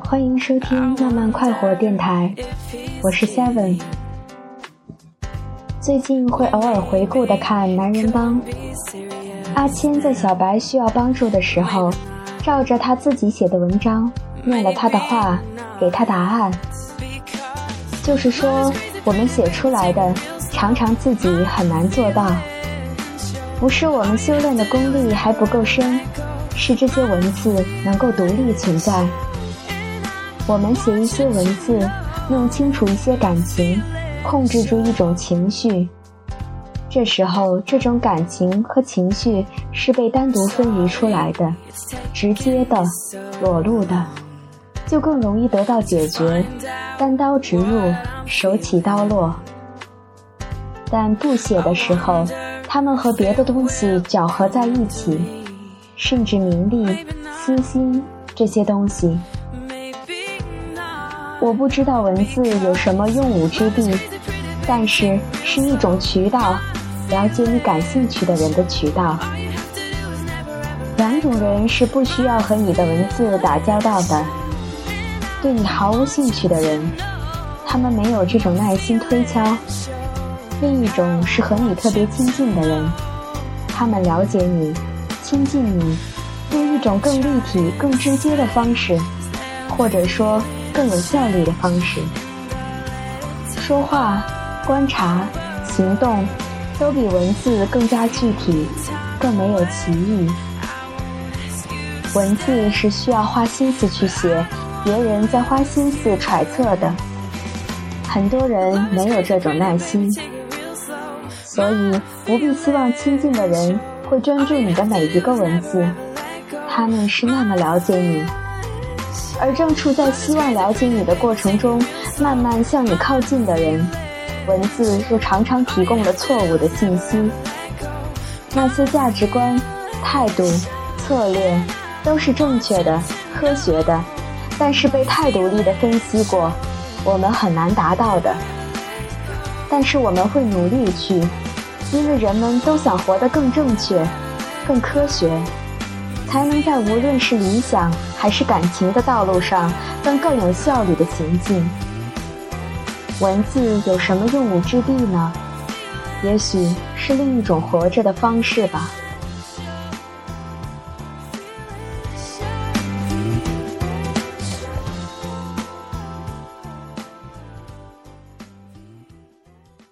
欢迎收听慢慢快活电台我是 seven 最近会偶尔回顾的看男人帮。阿千在小白需要帮助的时候照着他自己写的文章念了他的话给他答案。就是说我们写出来的常常自己很难做到。不是我们修炼的功力还不够深，是这些文字能够独立存在。我们写一些文字，弄清楚一些感情，控制住一种情绪。这时候，这种感情和情绪是被单独分离出来的，直接的、裸露的，就更容易得到解决，单刀直入，手起刀落。但不写的时候，他们和别的东西搅合在一起，甚至名利、私心这些东西。我不知道文字有什么用武之地，但是是一种渠道，了解你感兴趣的人的渠道。两种人是不需要和你的文字打交道的：对你毫无兴趣的人，他们没有这种耐心推敲；另一种是和你特别亲近的人，他们了解你、亲近你，用一种更立体、更直接的方式，或者说。更有效率的方式，说话、观察、行动，都比文字更加具体，更没有歧义。文字是需要花心思去写，别人在花心思揣测的。很多人没有这种耐心，所以不必希望亲近的人会专注你的每一个文字，他们是那么了解你。而正处在希望了解你的过程中，慢慢向你靠近的人，文字又常常提供了错误的信息。那些价值观、态度、策略都是正确的、科学的，但是被太独立的分析过，我们很难达到的。但是我们会努力去，因为人们都想活得更正确、更科学。才能在无论是理想还是感情的道路上，更更有效率的行进。文字有什么用武之地呢？也许是另一种活着的方式吧。